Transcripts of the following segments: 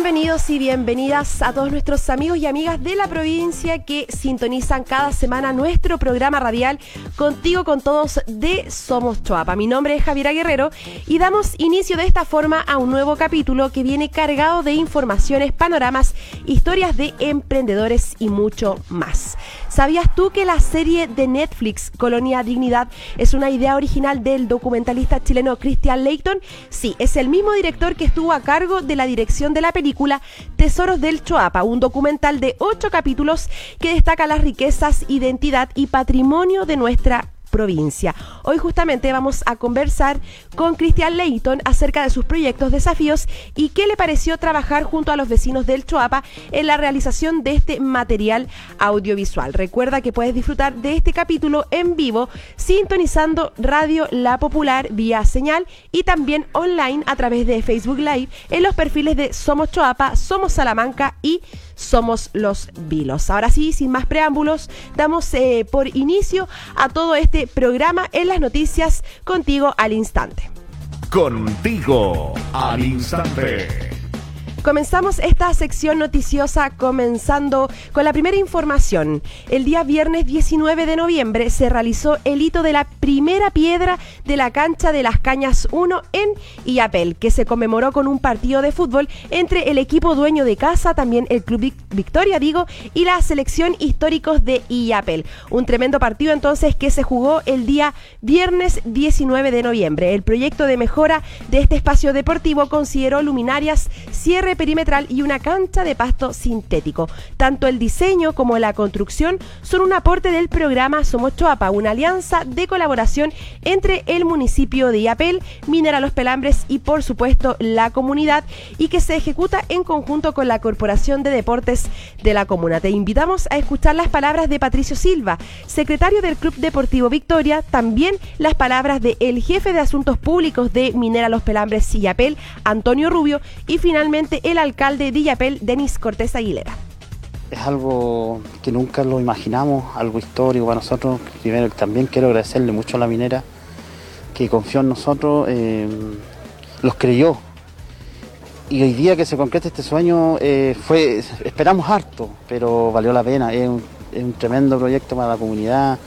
Bienvenidos y bienvenidas a todos nuestros amigos y amigas de la provincia que sintonizan cada semana nuestro programa radial Contigo con Todos de Somos Choapa. Mi nombre es Javiera Guerrero y damos inicio de esta forma a un nuevo capítulo que viene cargado de informaciones, panoramas, historias de emprendedores y mucho más. ¿Sabías tú que la serie de Netflix Colonia Dignidad es una idea original del documentalista chileno Christian Leighton? Sí, es el mismo director que estuvo a cargo de la dirección de la película Tesoros del Choapa, un documental de ocho capítulos que destaca las riquezas, identidad y patrimonio de nuestra provincia. Hoy justamente vamos a conversar con Cristian Leighton acerca de sus proyectos, desafíos y qué le pareció trabajar junto a los vecinos del Choapa en la realización de este material audiovisual. Recuerda que puedes disfrutar de este capítulo en vivo sintonizando Radio La Popular vía señal y también online a través de Facebook Live en los perfiles de Somos Choapa, Somos Salamanca y somos los Vilos. Ahora sí, sin más preámbulos, damos eh, por inicio a todo este programa en las noticias contigo al instante. Contigo al instante. Comenzamos esta sección noticiosa comenzando con la primera información. El día viernes 19 de noviembre se realizó el hito de la primera piedra de la cancha de las Cañas 1 en Iapel, que se conmemoró con un partido de fútbol entre el equipo dueño de casa, también el Club Victoria, digo, y la selección históricos de Iapel. Un tremendo partido entonces que se jugó el día viernes 19 de noviembre. El proyecto de mejora de este espacio deportivo consideró luminarias, cierre perimetral y una cancha de pasto sintético. Tanto el diseño como la construcción son un aporte del programa Somos Choapa, una alianza de colaboración entre el municipio de Iapel, Minera Los Pelambres y por supuesto la comunidad y que se ejecuta en conjunto con la Corporación de Deportes de la comuna. Te invitamos a escuchar las palabras de Patricio Silva, secretario del Club Deportivo Victoria, también las palabras del el jefe de Asuntos Públicos de Minera Los Pelambres y Iapel, Antonio Rubio, y finalmente el alcalde de Illapel, Denis Cortés Aguilera. Es algo que nunca lo imaginamos, algo histórico para nosotros. Primero también quiero agradecerle mucho a la minera que confió en nosotros, eh, los creyó. Y hoy día que se concreta este sueño, eh, fue, esperamos harto, pero valió la pena. Es un, tremendo proyecto para la comunidad.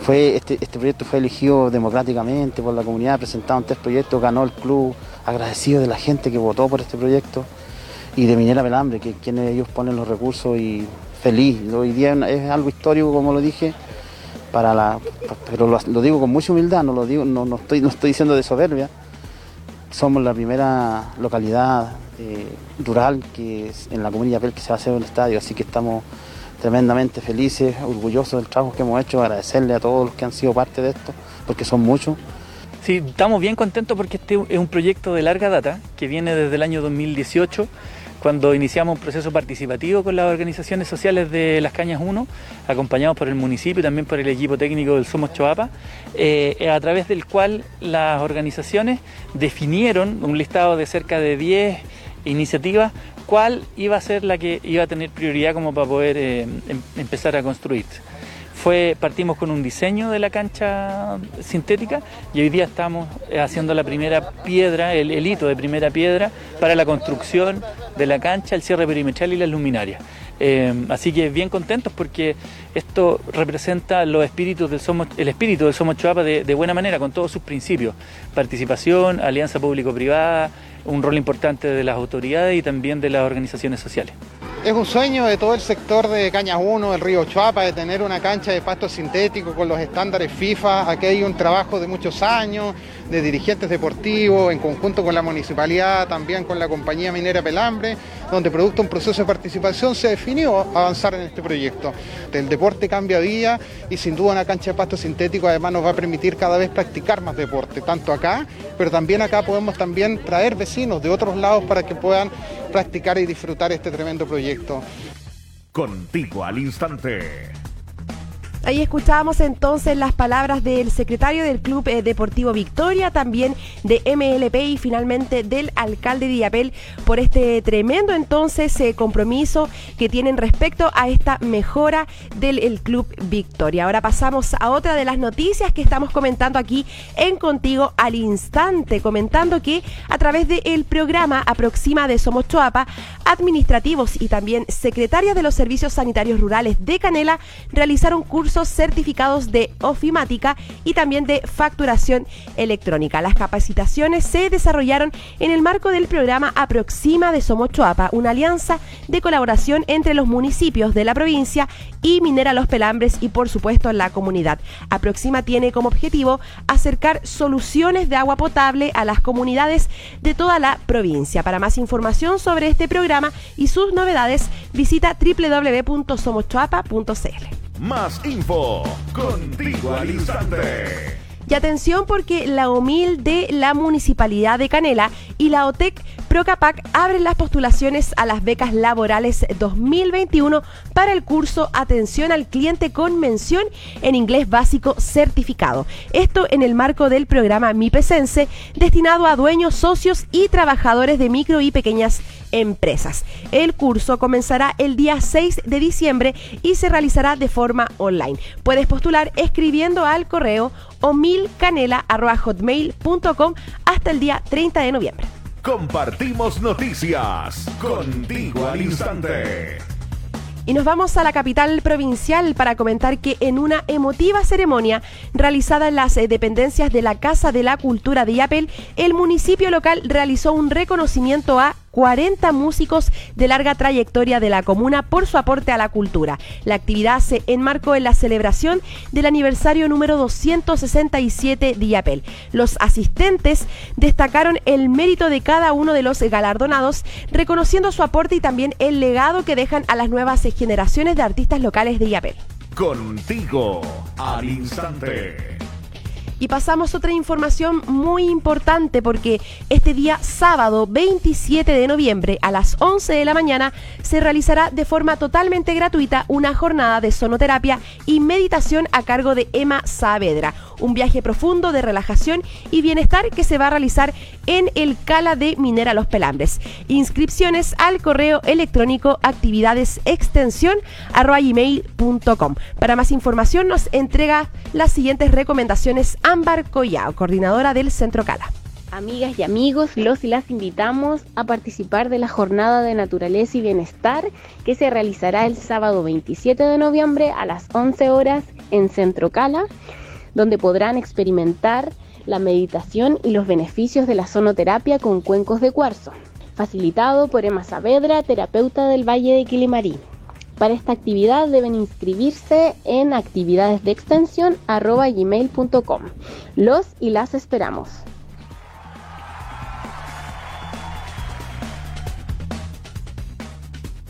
Fue, este, este proyecto fue elegido democráticamente por la comunidad, presentaron tres proyectos, ganó el club, agradecido de la gente que votó por este proyecto y de Minera Pelambre, que quienes ellos ponen los recursos y feliz. Hoy día es algo histórico, como lo dije, para la, pero lo, digo con mucha humildad, no lo digo, no, no, estoy, no estoy diciendo de soberbia. Somos la primera localidad eh, rural que en la comunidad que se va a hacer un estadio, así que estamos tremendamente felices, orgullosos del trabajo que hemos hecho, agradecerle a todos los que han sido parte de esto, porque son muchos. Sí, estamos bien contentos porque este es un proyecto de larga data que viene desde el año 2018 cuando iniciamos un proceso participativo con las organizaciones sociales de Las Cañas 1, acompañados por el municipio y también por el equipo técnico del Somos Choapa, eh, a través del cual las organizaciones definieron un listado de cerca de 10 iniciativas, cuál iba a ser la que iba a tener prioridad como para poder eh, em, empezar a construir fue, partimos con un diseño de la cancha sintética y hoy día estamos haciendo la primera piedra, el, hito de primera piedra para la construcción de la cancha, el cierre perimetral y las luminarias. Eh, así que bien contentos porque esto representa los espíritus del Somos, el espíritu del Somos Chuapa de buena manera, con todos sus principios. Participación, alianza público-privada, un rol importante de las autoridades y también de las organizaciones sociales. Es un sueño de todo el sector de Cañas 1, el río Chuapa, de tener una cancha de pasto sintético con los estándares FIFA. Aquí hay un trabajo de muchos años de dirigentes deportivos en conjunto con la municipalidad, también con la compañía minera Pelambre, donde producto un proceso de participación se definió avanzar en este proyecto. El deporte cambia día y sin duda una cancha de pasto sintético además nos va a permitir cada vez practicar más deporte, tanto acá, pero también acá podemos también traer vecinos de otros lados para que puedan practicar y disfrutar este tremendo proyecto. Contigo al instante. Ahí escuchábamos entonces las palabras del secretario del Club eh, Deportivo Victoria, también de MLP y finalmente del alcalde de Diapel por este tremendo entonces eh, compromiso que tienen respecto a esta mejora del Club Victoria. Ahora pasamos a otra de las noticias que estamos comentando aquí en Contigo al Instante, comentando que a través del programa Aproxima de Somos Choapa, administrativos y también secretarias de los servicios sanitarios rurales de Canela realizaron cursos certificados de ofimática y también de facturación electrónica. Las capacitaciones se desarrollaron en el marco del programa Aproxima de Somochoapa, una alianza de colaboración entre los municipios de la provincia y Minera Los Pelambres y por supuesto la comunidad. Aproxima tiene como objetivo acercar soluciones de agua potable a las comunidades de toda la provincia. Para más información sobre este programa y sus novedades, visita www.somochoapa.cl. Más info contigo al. Y atención porque la OMIL de la Municipalidad de Canela y la OTEC Procapac abren las postulaciones a las becas laborales 2021 para el curso Atención al Cliente con mención en inglés básico certificado. Esto en el marco del programa MIPESENSE destinado a dueños, socios y trabajadores de micro y pequeñas empresas. El curso comenzará el día 6 de diciembre y se realizará de forma online. Puedes postular escribiendo al correo o milcanela.hotmail.com hasta el día 30 de noviembre. Compartimos noticias contigo al instante. Y nos vamos a la capital provincial para comentar que en una emotiva ceremonia realizada en las eh, dependencias de la Casa de la Cultura de Yapel, el municipio local realizó un reconocimiento a 40 músicos de larga trayectoria de la comuna por su aporte a la cultura. La actividad se enmarcó en la celebración del aniversario número 267 de IAPEL. Los asistentes destacaron el mérito de cada uno de los galardonados, reconociendo su aporte y también el legado que dejan a las nuevas generaciones de artistas locales de IAPEL. Contigo al instante. Y pasamos otra información muy importante porque este día sábado 27 de noviembre a las 11 de la mañana se realizará de forma totalmente gratuita una jornada de sonoterapia y meditación a cargo de Emma Saavedra. Un viaje profundo de relajación y bienestar que se va a realizar en el Cala de Minera Los Pelambres. Inscripciones al correo electrónico actividades extensión Para más información nos entrega las siguientes recomendaciones Ámbar Collao, coordinadora del Centro Cala. Amigas y amigos, los y las invitamos a participar de la Jornada de Naturaleza y Bienestar que se realizará el sábado 27 de noviembre a las 11 horas en Centro Cala, donde podrán experimentar la meditación y los beneficios de la sonoterapia con cuencos de cuarzo, facilitado por Emma Saavedra, terapeuta del Valle de Quilimarí. Para esta actividad deben inscribirse en actividades. Los y las esperamos.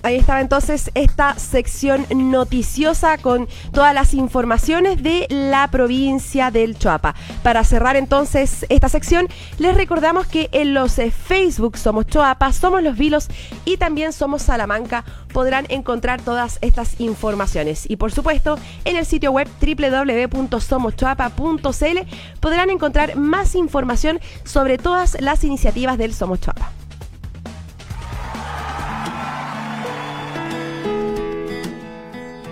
Ahí estaba entonces esta sección noticiosa con todas las informaciones de la provincia del Choapa. Para cerrar entonces esta sección, les recordamos que en los eh, Facebook Somos Choapa, Somos Los Vilos y también Somos Salamanca podrán encontrar todas estas informaciones. Y por supuesto, en el sitio web www.somoschoapa.cl podrán encontrar más información sobre todas las iniciativas del Somos Choapa.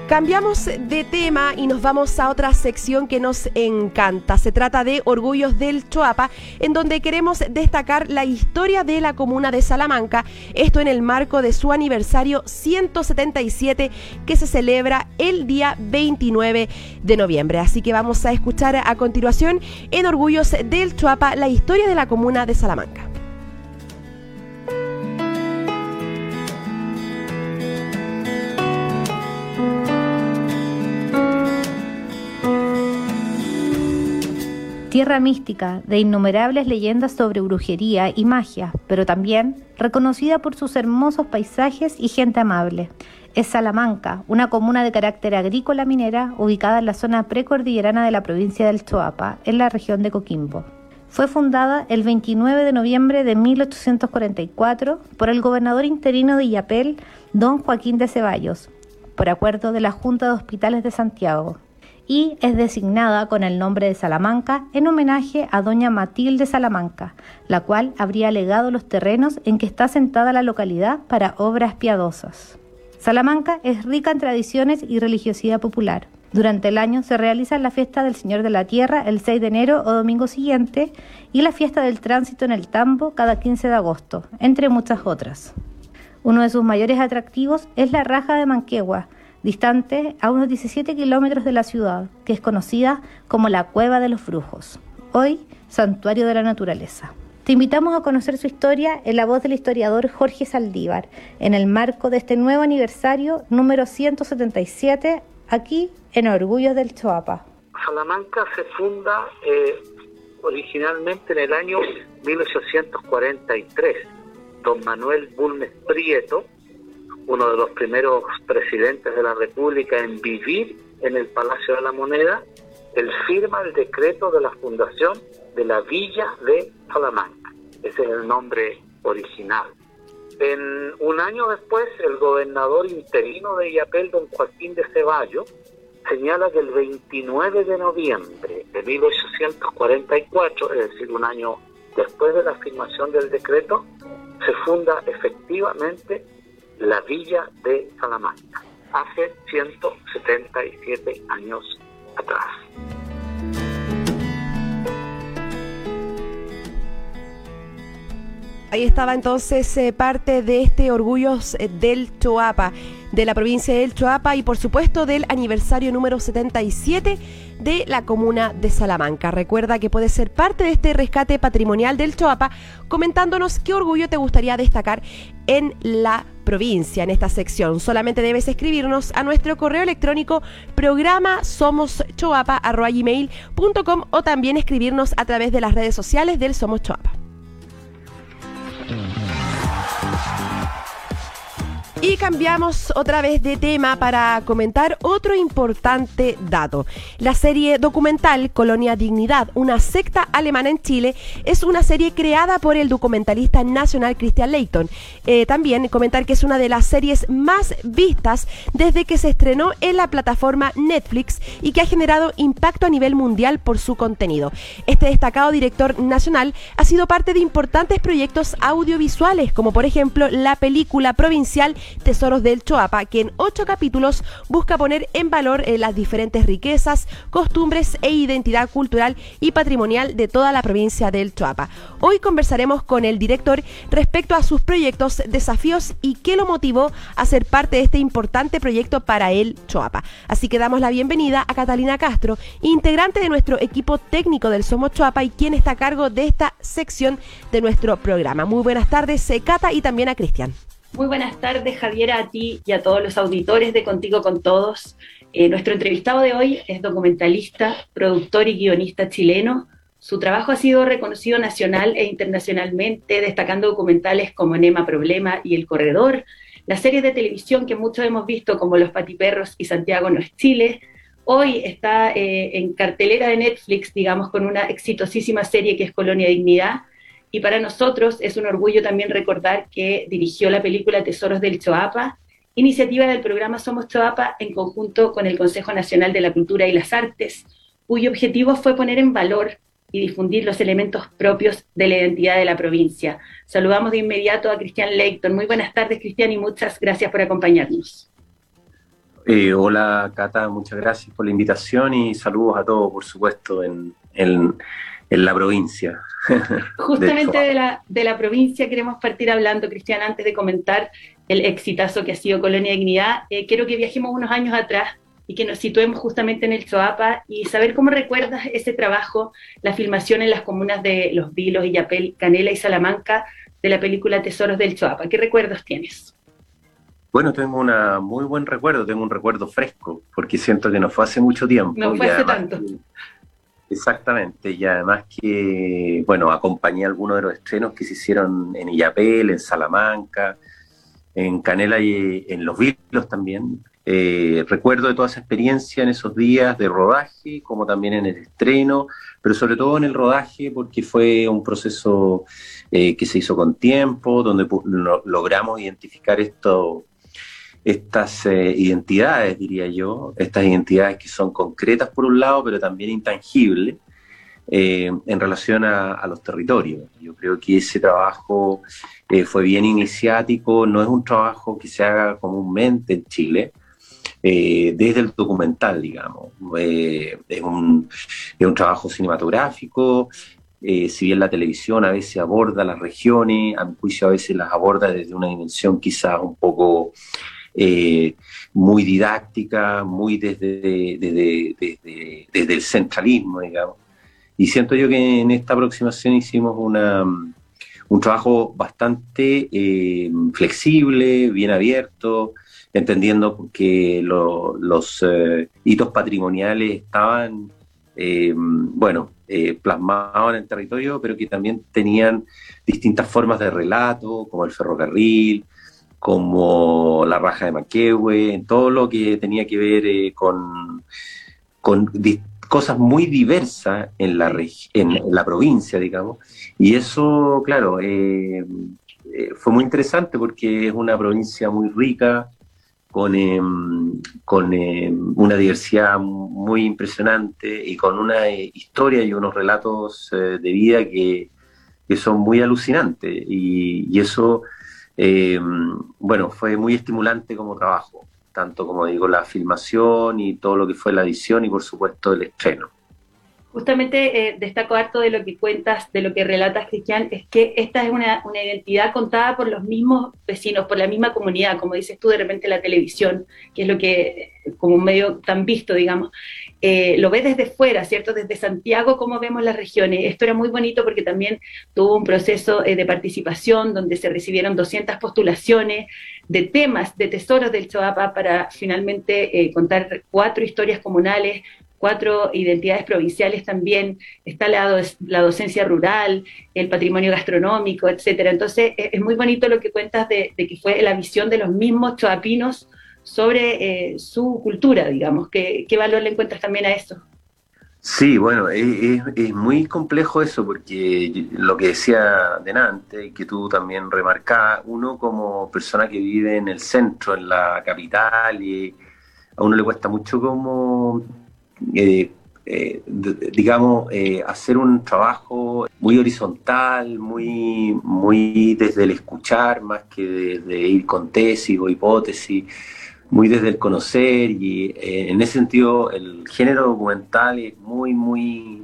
Cambiamos de tema y nos vamos a otra sección que nos encanta. Se trata de Orgullos del Choapa, en donde queremos destacar la historia de la comuna de Salamanca, esto en el marco de su aniversario 177 que se celebra el día 29 de noviembre. Así que vamos a escuchar a continuación en Orgullos del Choapa la historia de la comuna de Salamanca. Tierra mística de innumerables leyendas sobre brujería y magia, pero también reconocida por sus hermosos paisajes y gente amable. Es Salamanca, una comuna de carácter agrícola minera ubicada en la zona precordillerana de la provincia del Choapa, en la región de Coquimbo. Fue fundada el 29 de noviembre de 1844 por el gobernador interino de Yapel, don Joaquín de Ceballos, por acuerdo de la Junta de Hospitales de Santiago, y es designada con el nombre de Salamanca en homenaje a doña Matilde Salamanca, la cual habría legado los terrenos en que está asentada la localidad para obras piadosas. Salamanca es rica en tradiciones y religiosidad popular. Durante el año se realiza la fiesta del Señor de la Tierra el 6 de enero o domingo siguiente y la fiesta del tránsito en el Tambo cada 15 de agosto, entre muchas otras. Uno de sus mayores atractivos es la Raja de Manquegua, distante a unos 17 kilómetros de la ciudad, que es conocida como la Cueva de los Brujos, hoy Santuario de la Naturaleza. Te invitamos a conocer su historia en la voz del historiador Jorge Saldívar, en el marco de este nuevo aniversario número 177, aquí en Orgullos del Choapa. Salamanca se funda eh, originalmente en el año 1843. Don Manuel Bulnes Prieto, uno de los primeros presidentes de la República en vivir en el Palacio de la Moneda, él firma el decreto de la fundación de la Villa de Salamanca. Ese es el nombre original. En un año después, el gobernador interino de Iapel, don Joaquín de Ceballos, señala que el 29 de noviembre de 1844, es decir, un año después de la firmación del decreto, se funda efectivamente la villa de Salamanca, hace 177 años atrás. Ahí estaba entonces eh, parte de este orgullo eh, del Choapa, de la provincia del Choapa y por supuesto del aniversario número 77 de la comuna de Salamanca. Recuerda que puedes ser parte de este rescate patrimonial del Choapa comentándonos qué orgullo te gustaría destacar en la provincia, en esta sección. Solamente debes escribirnos a nuestro correo electrónico programa somoschoapa.com o también escribirnos a través de las redes sociales del Somos Choapa. Y cambiamos otra vez de tema para comentar otro importante dato. La serie documental Colonia Dignidad, una secta alemana en Chile, es una serie creada por el documentalista nacional Christian Leighton. Eh, también comentar que es una de las series más vistas desde que se estrenó en la plataforma Netflix y que ha generado impacto a nivel mundial por su contenido. Este destacado director nacional ha sido parte de importantes proyectos audiovisuales, como por ejemplo la película provincial Tesoros del Choapa, que en ocho capítulos busca poner en valor eh, las diferentes riquezas, costumbres e identidad cultural y patrimonial de toda la provincia del Choapa. Hoy conversaremos con el director respecto a sus proyectos, desafíos y qué lo motivó a ser parte de este importante proyecto para el Choapa. Así que damos la bienvenida a Catalina Castro, integrante de nuestro equipo técnico del Somos Choapa y quien está a cargo de esta sección de nuestro programa. Muy buenas tardes, eh, Cata, y también a Cristian. Muy buenas tardes, Javier, a ti y a todos los auditores de Contigo con Todos. Eh, nuestro entrevistado de hoy es documentalista, productor y guionista chileno. Su trabajo ha sido reconocido nacional e internacionalmente, destacando documentales como Nema Problema y El Corredor, las series de televisión que muchos hemos visto como Los Patiperros y Santiago no es Chile. Hoy está eh, en cartelera de Netflix, digamos, con una exitosísima serie que es Colonia Dignidad, y para nosotros es un orgullo también recordar que dirigió la película Tesoros del Choapa, iniciativa del programa Somos Choapa en conjunto con el Consejo Nacional de la Cultura y las Artes, cuyo objetivo fue poner en valor y difundir los elementos propios de la identidad de la provincia. Saludamos de inmediato a Cristian Leighton. Muy buenas tardes, Cristian, y muchas gracias por acompañarnos. Eh, hola, Cata, muchas gracias por la invitación y saludos a todos, por supuesto, en, en en la provincia. Justamente de, la, de la provincia queremos partir hablando, Cristian, antes de comentar el exitazo que ha sido Colonia Dignidad. Eh, quiero que viajemos unos años atrás y que nos situemos justamente en el Choapa y saber cómo recuerdas ese trabajo, la filmación en las comunas de Los Vilos, Illapel, Canela y Salamanca de la película Tesoros del Choapa. ¿Qué recuerdos tienes? Bueno, tengo un muy buen recuerdo, tengo un recuerdo fresco, porque siento que no fue hace mucho tiempo. No fue hace tanto. Exactamente, y además que, bueno, acompañé algunos de los estrenos que se hicieron en Illapel, en Salamanca, en Canela y en Los Vilos también. Eh, recuerdo de toda esa experiencia en esos días de rodaje, como también en el estreno, pero sobre todo en el rodaje porque fue un proceso eh, que se hizo con tiempo, donde logramos identificar esto, estas eh, identidades, diría yo, estas identidades que son concretas por un lado, pero también intangibles eh, en relación a, los territorios. Yo creo que ese trabajo eh, fue bien iniciático, no es un trabajo que se haga comúnmente en Chile, desde el documental, digamos. es, un, es un trabajo cinematográfico, si bien la televisión a veces aborda las regiones, a mi juicio a veces las aborda desde una dimensión quizás un poco eh, muy didáctica, muy desde, desde, el centralismo, digamos. Y siento yo que en esta aproximación hicimos una, un trabajo bastante eh, flexible, bien abierto, entendiendo que los eh, hitos patrimoniales estaban, bueno, plasmados en el territorio, pero que también tenían distintas formas de relato, como el ferrocarril, como la raja de Manquehue, todo lo que tenía que ver eh, con, cosas muy diversas en la, en la provincia, digamos. Y eso, claro, eh, eh, fue muy interesante porque es una provincia muy rica, con, em, con em, una diversidad muy impresionante y con una historia y unos relatos de vida que, que, son muy alucinantes. Y, y eso eh, bueno, fue muy estimulante como trabajo, tanto como digo, la filmación y todo lo que fue la edición y por supuesto el estreno. Justamente eh, destaco harto de lo que cuentas, de lo que relatas, Cristian, es que esta es una, una, identidad contada por los mismos vecinos, por la misma comunidad, como dices tú, de repente la televisión, que es lo que, como un medio tan visto, digamos, eh, lo ves desde fuera, ¿cierto? Desde Santiago, cómo vemos las regiones. Esto era muy bonito porque también tuvo un proceso eh, de participación donde se recibieron 200 postulaciones de temas, de tesoros del Choapa para finalmente contar cuatro historias comunales cuatro identidades provinciales también, está la, la docencia rural, el patrimonio gastronómico, etcétera. Entonces, es muy bonito lo que cuentas de, que fue la visión de los mismos choapinos sobre eh, su cultura, digamos. ¿Qué, ¿Qué, valor le encuentras también a eso? Sí, bueno, es, es, muy complejo eso porque lo que decía delante, que tú también remarcabas, uno como persona que vive en el centro, en la capital, y a uno le cuesta mucho como eh, eh, digamos, eh, hacer un trabajo muy horizontal, muy, muy desde el escuchar más que desde ir con tesis o hipótesis, muy desde el conocer. Y en ese sentido el género documental es muy, muy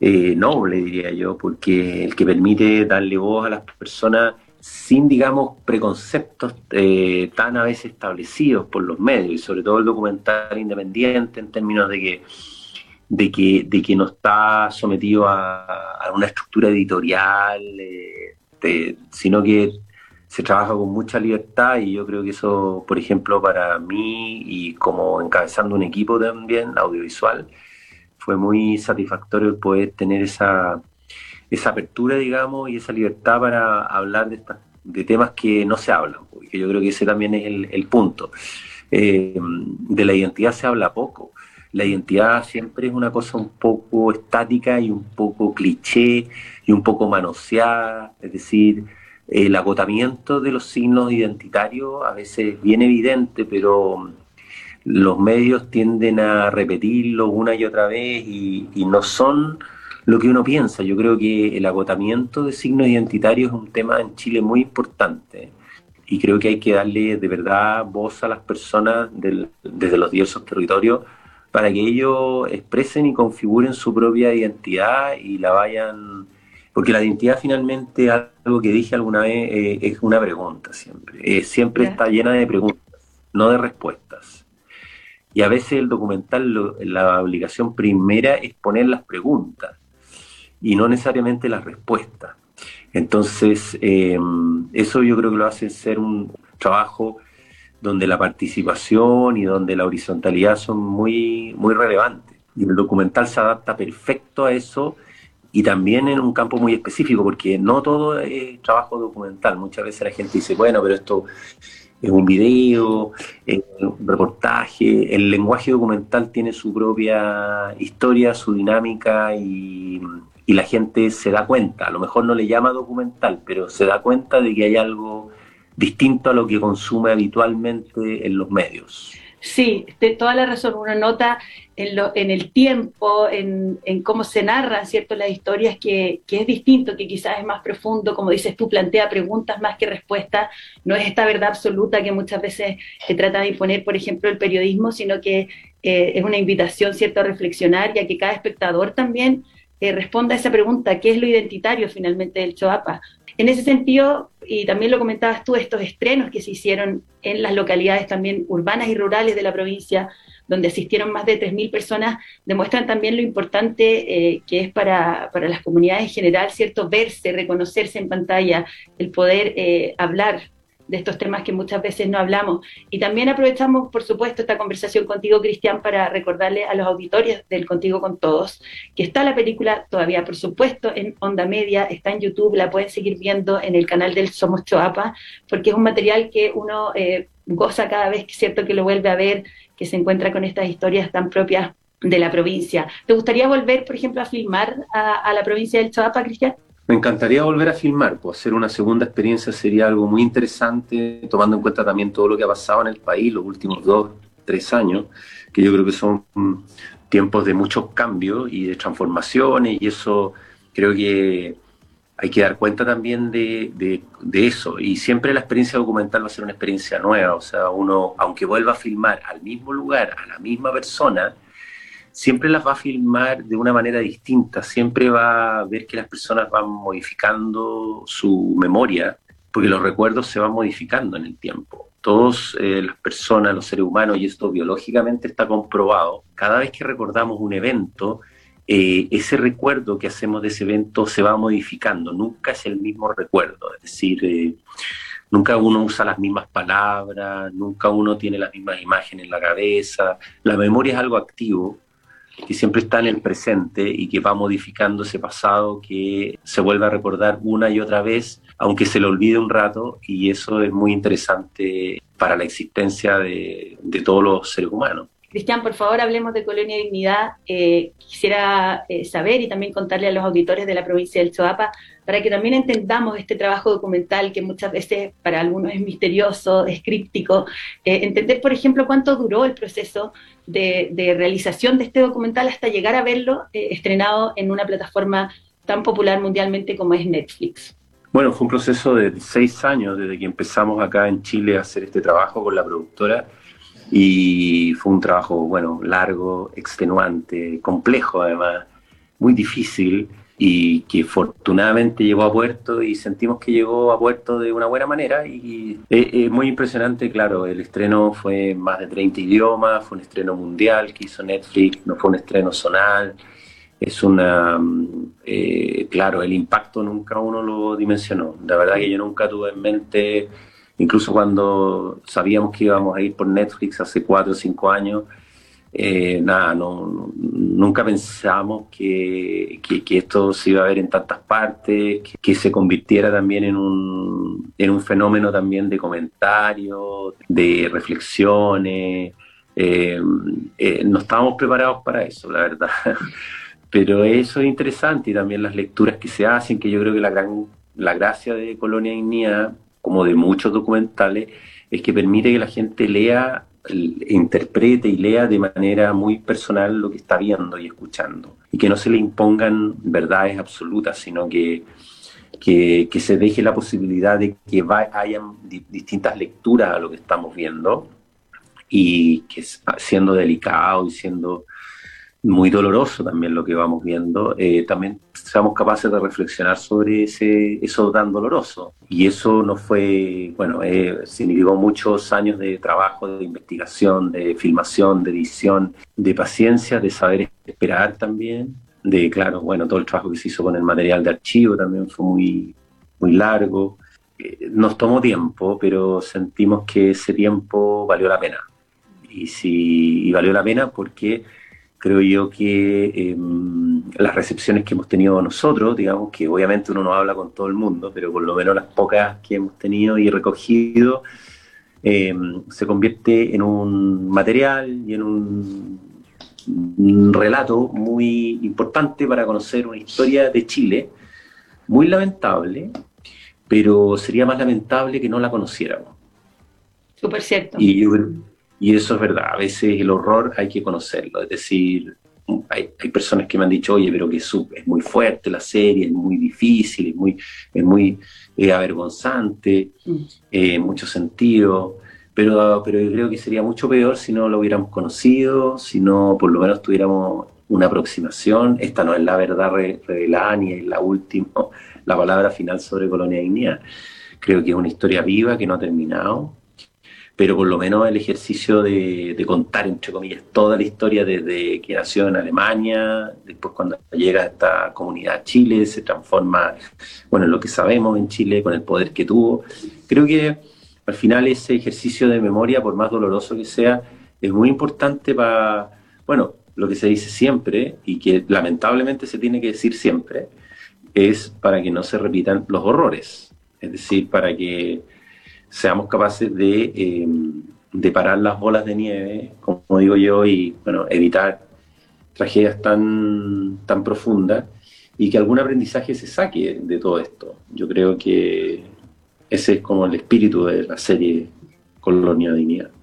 noble, diría yo, porque el que permite darle voz a las personas sin, digamos, preconceptos eh, tan a veces establecidos por los medios, y sobre todo el documental independiente en términos de que, de que, de que no está sometido a, una estructura editorial, eh, sino que se trabaja con mucha libertad y yo creo que eso, por ejemplo, para mí y como encabezando un equipo también audiovisual, fue muy satisfactorio el poder tener esa esa apertura, digamos, y esa libertad para hablar de, de temas que no se hablan, porque yo creo que ese también es el, punto. Eh, de la identidad se habla poco. La identidad siempre es una cosa un poco estática y un poco cliché y un poco manoseada, es decir, el agotamiento de los signos identitarios a veces es bien evidente, pero los medios tienden a repetirlo una y otra vez y no son lo que uno piensa. Yo creo que el agotamiento de signos identitarios es un tema en Chile muy importante y creo que hay que darle de verdad voz a las personas desde los diversos territorios para que ellos expresen y configuren su propia identidad y la vayan... Porque la identidad finalmente, algo que dije alguna vez, eh, es una pregunta siempre. Eh, siempre está llena de preguntas, no de respuestas. Y a veces el documental, la obligación primera es poner las preguntas y no necesariamente la respuesta. Entonces, eh, eso yo creo que lo hace ser un trabajo donde la participación y donde la horizontalidad son muy, muy relevantes. Y el documental se adapta perfecto a eso y también en un campo muy específico, porque no todo es trabajo documental. Muchas veces la gente dice, bueno, pero esto es un video, es un reportaje. El lenguaje documental tiene su propia historia, su dinámica y, y la gente se da cuenta, a lo mejor no le llama documental, pero se da cuenta de que hay algo distinto a lo que consume habitualmente en los medios. Sí, de toda la razón. Uno nota en, lo, en el tiempo, en, en, cómo se narran ¿cierto? las historias, que, que, es distinto, que quizás es más profundo, como dices tú, plantea preguntas más que respuestas. No es esta verdad absoluta que muchas veces se trata de imponer, por ejemplo, el periodismo, sino que eh, es una invitación ¿cierto? a reflexionar y a que cada espectador también eh, responda a esa pregunta, ¿qué es lo identitario finalmente del Choapa? En ese sentido, y también lo comentabas tú, estos estrenos que se hicieron en las localidades también urbanas y rurales de la provincia, donde asistieron más de 3.000 personas, demuestran también lo importante eh, que es para, para, las comunidades en general, ¿cierto? Verse, reconocerse en pantalla, el poder eh, hablar de estos temas que muchas veces no hablamos. Y también aprovechamos, por supuesto, esta conversación contigo, Cristian, para recordarle a los auditores del Contigo con Todos que está la película todavía, por supuesto, en Onda Media, está en YouTube, la pueden seguir viendo en el canal del Somos Choapa, porque es un material que uno eh, goza cada vez, que cierto que lo vuelve a ver, que se encuentra con estas historias tan propias de la provincia. ¿Te gustaría volver, por ejemplo, a filmar a, a la provincia del Choapa, Cristian? Me encantaría volver a filmar, pues hacer una segunda experiencia sería algo muy interesante, tomando en cuenta también todo lo que ha pasado en el país los últimos dos, tres años, que yo creo que son tiempos de muchos cambios y de transformaciones, y eso creo que hay que dar cuenta también de, de, de, eso. Y siempre la experiencia documental va a ser una experiencia nueva, o sea, uno, aunque vuelva a filmar al mismo lugar, a la misma persona, siempre las va a filmar de una manera distinta, siempre va a ver que las personas van modificando su memoria, porque los recuerdos se van modificando en el tiempo. Todas eh, las personas, los seres humanos, y esto biológicamente está comprobado, cada vez que recordamos un evento, eh, ese recuerdo que hacemos de ese evento se va modificando, nunca es el mismo recuerdo, es decir, eh, nunca uno usa las mismas palabras, nunca uno tiene las mismas imágenes en la cabeza, la memoria es algo activo que siempre está en el presente y que va modificando ese pasado que se vuelve a recordar una y otra vez, aunque se le olvide un rato, y eso es muy interesante para la existencia de, de todos los seres humanos. Cristian, por favor, hablemos de Colonia Dignidad. Eh, quisiera eh, saber y también contarle a los auditores de la provincia del Choapa para que también entendamos este trabajo documental que muchas veces para algunos es misterioso, es críptico. Eh, entender, por ejemplo, cuánto duró el proceso de, realización de este documental hasta llegar a verlo eh, estrenado en una plataforma tan popular mundialmente como es Netflix. Bueno, fue un proceso de seis años desde que empezamos acá en Chile a hacer este trabajo con la productora y fue un trabajo, bueno, largo, extenuante, complejo además, muy difícil y que afortunadamente llegó a puerto y sentimos que llegó a puerto de una buena manera y es, muy impresionante, claro, el estreno fue en más de 30 idiomas, fue un estreno mundial que hizo Netflix, no fue un estreno zonal, es una, eh, claro, el impacto nunca uno lo dimensionó, la verdad que yo nunca tuve en mente Incluso cuando sabíamos que íbamos a ir por Netflix hace cuatro o cinco años, eh, nada, no, nunca pensamos que, que, esto se iba a ver en tantas partes, que, que, se convirtiera también en un, en un fenómeno también de comentarios, de reflexiones. Eh, eh, no estábamos preparados para eso, la verdad. Pero eso es interesante y también las lecturas que se hacen, que yo creo que la gran la gracia de Colonia Ignea como de muchos documentales, es que permite que la gente lea, interprete y lea de manera muy personal lo que está viendo y escuchando. Y que no se le impongan verdades absolutas, sino que, que, se deje la posibilidad de que va, hayan distintas lecturas a lo que estamos viendo y que siendo delicado y siendo muy doloroso también lo que vamos viendo, eh, también seamos capaces de reflexionar sobre ese, eso tan doloroso. Y eso no fue, bueno, eh, significó muchos años de trabajo, de investigación, de filmación, de edición, de paciencia, de saber esperar también, de, claro, bueno, todo el trabajo que se hizo con el material de archivo también fue muy, muy largo. Eh, nos tomó tiempo, pero sentimos que ese tiempo valió la pena. Y, si, y valió la pena porque creo yo que eh, las recepciones que hemos tenido nosotros, digamos que obviamente uno no habla con todo el mundo, pero por lo menos las pocas que hemos tenido y recogido, eh, se convierte en un material y en un, un, relato muy importante para conocer una historia de Chile, muy lamentable, pero sería más lamentable que no la conociéramos. Súper cierto. Y, y eso es verdad, a veces el horror hay que conocerlo, es decir, hay, hay, personas que me han dicho, oye, pero que es, es, muy fuerte la serie, es muy difícil, es muy, es muy eh, avergonzante mm. eh, en muchos sentidos, pero, pero yo creo que sería mucho peor si no lo hubiéramos conocido, si no por lo menos tuviéramos una aproximación. Esta no es la verdad revelada ni es la última, la palabra final sobre Colonia Dignidad. Creo que es una historia viva que no ha terminado, pero por lo menos el ejercicio de, contar, entre comillas, toda la historia desde que nació en Alemania, después cuando llega a esta comunidad a Chile, se transforma, bueno, en lo que sabemos en Chile, con el poder que tuvo. Creo que al final ese ejercicio de memoria, por más doloroso que sea, es muy importante para, bueno, lo que se dice siempre y que lamentablemente se tiene que decir siempre, es para que no se repitan los horrores, es decir, para que seamos capaces de, eh, de parar las bolas de nieve, como digo yo, y bueno, evitar tragedias tan, tan profundas y que algún aprendizaje se saque de todo esto. Yo creo que ese es como el espíritu de la serie Colonia Dignidad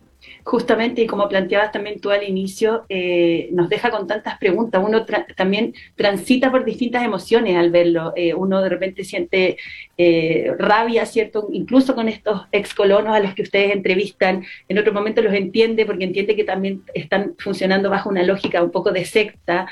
justamente, y como planteabas también tú al inicio, eh, nos deja con tantas preguntas. Uno también transita por distintas emociones al verlo. Eh, uno de repente siente eh, rabia, ¿cierto? Incluso con estos ex colonos a los que ustedes entrevistan. En otro momento los entiende porque entiende que también están funcionando bajo una lógica un poco de secta.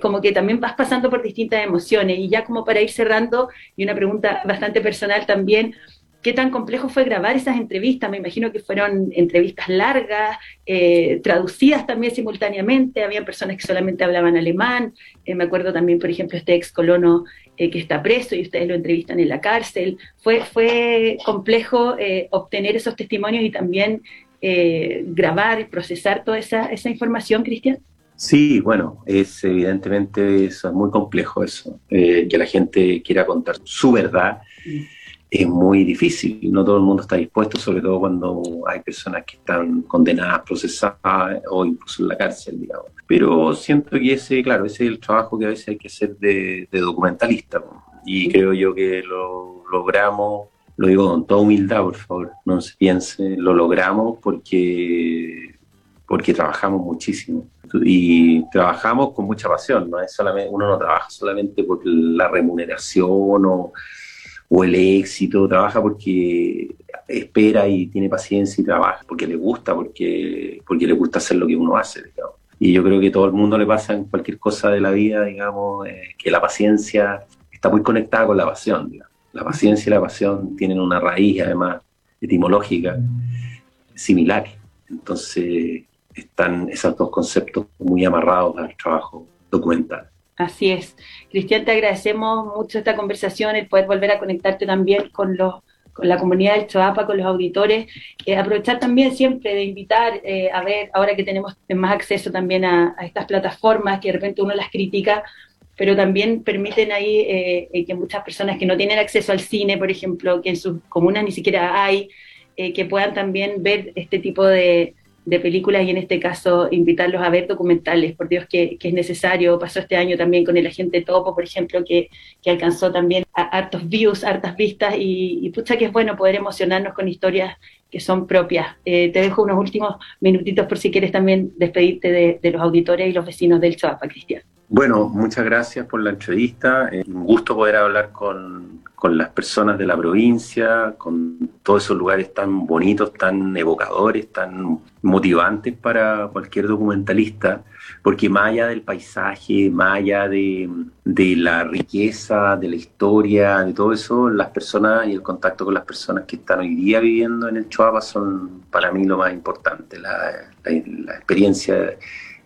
como que también vas pasando por distintas emociones. Y ya como para ir cerrando, y una pregunta bastante personal también, ¿Qué tan complejo fue grabar esas entrevistas? Me imagino que fueron entrevistas largas, eh, traducidas también simultáneamente, había personas que solamente hablaban alemán, eh, me acuerdo también, por ejemplo, este ex colono eh, que está preso y ustedes lo entrevistan en la cárcel. Fue, fue complejo obtener esos testimonios y también grabar y procesar toda esa, esa información, Cristian. Sí, bueno, es evidentemente eso es muy complejo eso, que la gente quiera contar su verdad. Mm es muy difícil. No todo el mundo está dispuesto, sobre todo cuando hay personas que están condenadas, procesadas o incluso en la cárcel, digamos. Pero siento que ese, claro, ese es el trabajo que a veces hay que hacer de, documentalista. Y creo yo que lo logramos, lo digo con toda humildad, por favor, no se piense, lo logramos porque, porque trabajamos muchísimo. Y trabajamos con mucha pasión, no es solamente, uno no trabaja solamente por la remuneración o o el éxito, trabaja porque espera y tiene paciencia y trabaja porque le gusta, porque, porque le gusta hacer lo que uno hace, digamos. Y yo creo que todo el mundo le pasa en cualquier cosa de la vida, digamos, eh, que la paciencia está muy conectada con la pasión. Digamos. La paciencia y la pasión tienen una raíz, además, etimológica similar. Entonces, están esos dos conceptos muy amarrados al trabajo documental. Así es. Cristian, te agradecemos mucho esta conversación, el poder volver a conectarte también con los con la comunidad del Choapa, con los auditores, eh, aprovechar también siempre de invitar eh, a ver, ahora que tenemos más acceso también a, estas plataformas, que de repente uno las critica, pero también permiten ahí eh, que muchas personas que no tienen acceso al cine, por ejemplo, que en sus comunas ni siquiera hay, que puedan también ver este tipo de, de películas y en este caso invitarlos a ver documentales, por Dios que, es necesario. Pasó este año también con el agente Topo, por ejemplo, que, alcanzó también hartos views, hartas vistas y, y, pucha que es bueno poder emocionarnos con historias que son propias. Eh, te dejo unos últimos minutitos por si quieres también despedirte de, de los auditores y los vecinos del Choapa, Cristian. Bueno, muchas gracias por la entrevista. Es un gusto poder hablar con, con, las personas de la provincia, con todos esos lugares tan bonitos, tan evocadores, tan motivantes para cualquier documentalista, porque más allá del paisaje, más allá de, de la riqueza, de la historia, de todo eso, las personas y el contacto con las personas que están hoy día viviendo en el Choapa son para mí lo más importante, la, la experiencia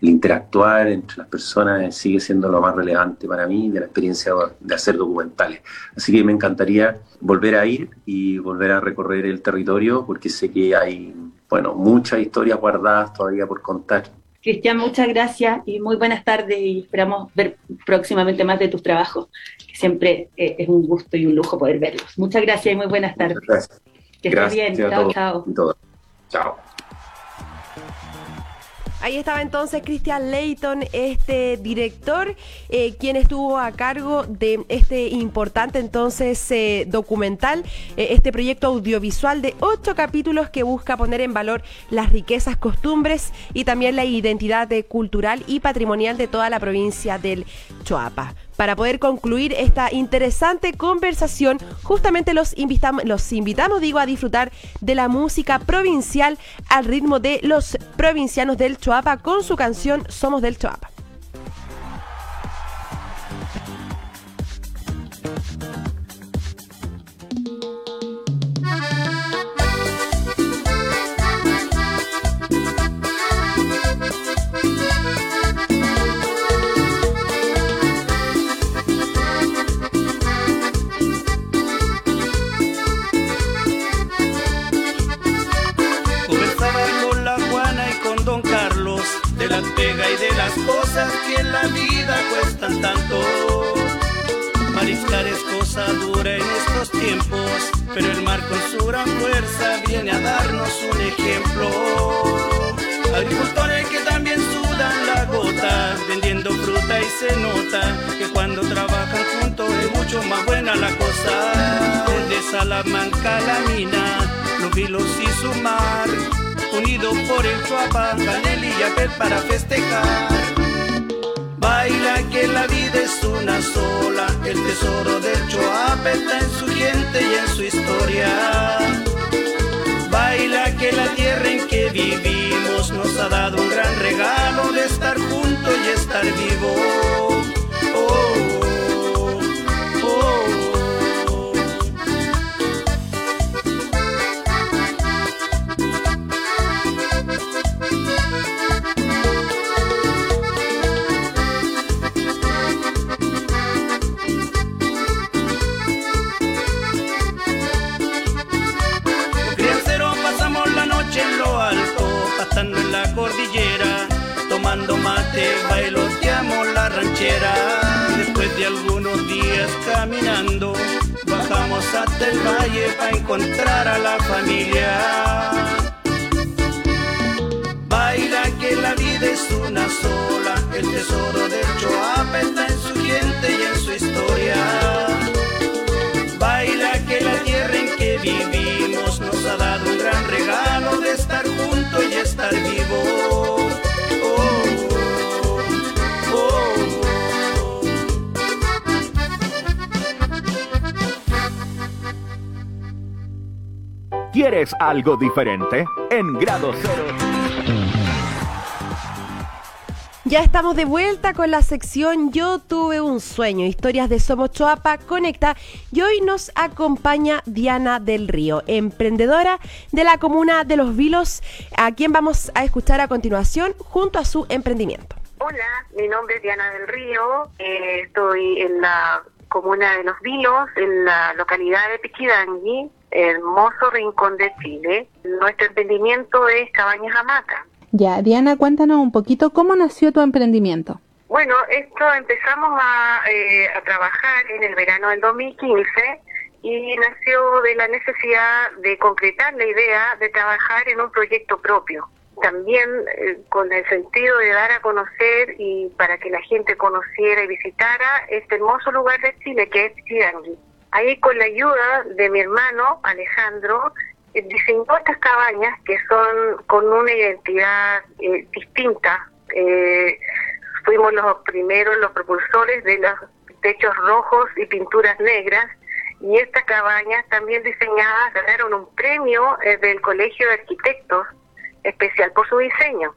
el interactuar entre las personas sigue siendo lo más relevante para mí de la experiencia de hacer documentales. Así que me encantaría volver a ir y volver a recorrer el territorio porque sé que hay, bueno, muchas historias guardadas todavía por contar. Cristian, muchas gracias y muy buenas tardes y esperamos ver próximamente más de tus trabajos, que siempre eh, es un gusto y un lujo poder verlos. Muchas gracias y muy buenas tardes. gracias. Que estés bien. Chao, chao. Chao. Ahí estaba entonces Christian Leighton, este director, eh, quien estuvo a cargo de este importante entonces eh, documental, eh, este proyecto audiovisual de ocho capítulos que busca poner en valor las riquezas, costumbres y también la identidad cultural y patrimonial de toda la provincia del Choapa. Para poder concluir esta interesante conversación, justamente los invitamos, los invitamos, digo, a disfrutar de la música provincial al ritmo de los provincianos del Choapa con su canción Somos del Choapa. Cosas que en la vida cuestan tanto. Mariscar es cosa dura en estos tiempos, pero el mar con su gran fuerza viene a darnos un ejemplo. Agricultores que también sudan la gota, vendiendo fruta y se nota que cuando trabajan juntos es mucho más buena la cosa. Desde Salamanca la mina, los vilos y su mar, unidos por el Chuapa, Canel y Yapel para festejar. Baila que la vida es una sola, el tesoro del Choapa está en su gente y en su historia. Baila que la tierra en que vivimos nos ha dado un gran regalo de estar juntos y estar vivos. Algunos días caminando, bajamos hasta el valle para encontrar a la familia. Baila que la vida es una sola, el tesoro del Choapa está en su gente y en su historia. Baila que la tierra en que vivimos nos ha dado un gran regalo de estar juntos y estar vivos. ¿Quieres algo diferente? En grado cero. Ya estamos de vuelta con la sección Yo tuve un sueño, historias de Somos Choapa Conecta y hoy nos acompaña Diana del Río, emprendedora de la comuna de Los Vilos, a quien vamos a escuchar a continuación junto a su emprendimiento. Hola, mi nombre es Diana del Río, eh, estoy en la comuna de Los Vilos, en la localidad de Pichidangui, hermoso rincón de Chile. Nuestro emprendimiento es Cabañas Hamaca. Ya, Diana, cuéntanos un poquito cómo nació tu emprendimiento. Bueno, esto empezamos a, eh, a trabajar en el verano del 2015 y nació de la necesidad de concretar la idea de trabajar en un proyecto propio. También eh, con el sentido de dar a conocer y para que la gente conociera y visitara este hermoso lugar de Chile que es Chirangui. Ahí con la ayuda de mi hermano Alejandro eh, diseñó estas cabañas que son con una identidad eh, distinta. Eh, fuimos los primeros, los propulsores de los techos rojos y pinturas negras y estas cabañas también diseñadas ganaron un premio del Colegio de Arquitectos especial por su diseño.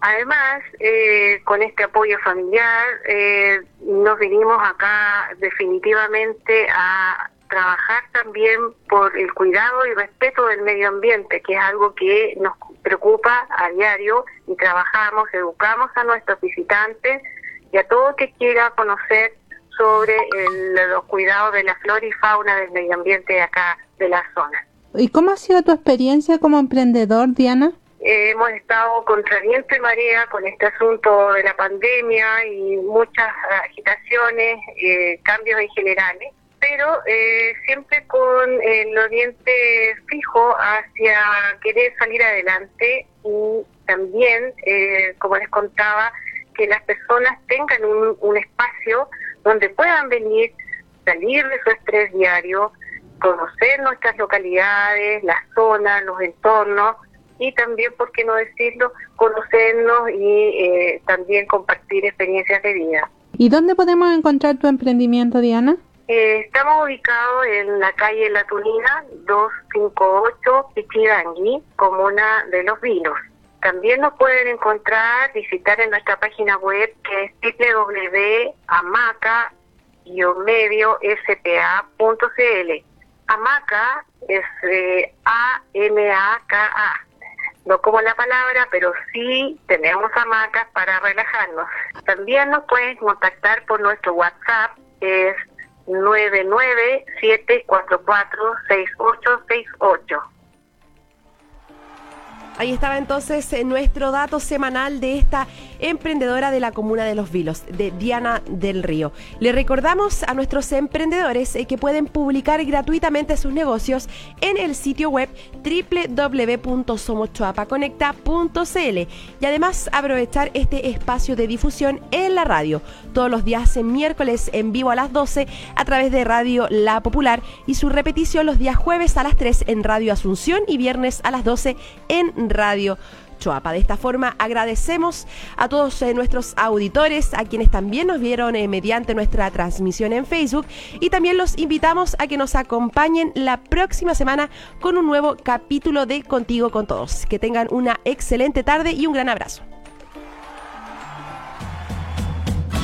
Además, eh, con este apoyo familiar, eh, nos vinimos acá definitivamente a trabajar también por el cuidado y respeto del medio ambiente, que es algo que nos preocupa a diario y trabajamos, educamos a nuestros visitantes y a todo que quiera conocer sobre los cuidados de la flora y fauna del medio ambiente de acá de la zona. ¿Y cómo ha sido tu experiencia como emprendedor, Diana? Hemos estado contra viento y marea con este asunto de la pandemia y muchas agitaciones, eh, cambios en generales, pero eh, siempre con el oriente fijo hacia querer salir adelante y también, eh, como les contaba, que las personas tengan un, un espacio donde puedan venir, salir de su estrés diario, conocer nuestras localidades, las zonas, los entornos y también, por qué no decirlo, conocernos y eh, también compartir experiencias de vida. ¿Y dónde podemos encontrar tu emprendimiento, Diana? Eh, estamos ubicados en la calle La Tunina, 258 Pichidangui, comuna de Los Vinos. También nos pueden encontrar, visitar en nuestra página web que es www.amaca-medio-spa.cl. Amaca es eh, A-M-A-K-A. No como la palabra, pero sí tenemos hamacas para relajarnos. También nos pueden contactar por nuestro WhatsApp, es 997446868. Ahí estaba entonces eh, nuestro dato semanal de esta emprendedora de la comuna de Los Vilos, de Diana del Río. Le recordamos a nuestros emprendedores eh, que pueden publicar gratuitamente sus negocios en el sitio web www.somoschoapaconecta.cl y además aprovechar este espacio de difusión en la radio todos los días en miércoles en vivo a las 12 a través de Radio La Popular y su repetición los días jueves a las 3 en Radio Asunción y viernes a las 12 Radio Choapa. De esta forma agradecemos a todos eh, nuestros auditores, a quienes también nos vieron eh, mediante nuestra transmisión en Facebook y también los invitamos a que nos acompañen la próxima semana con un nuevo capítulo de Contigo con Todos. Que tengan una excelente tarde y un gran abrazo.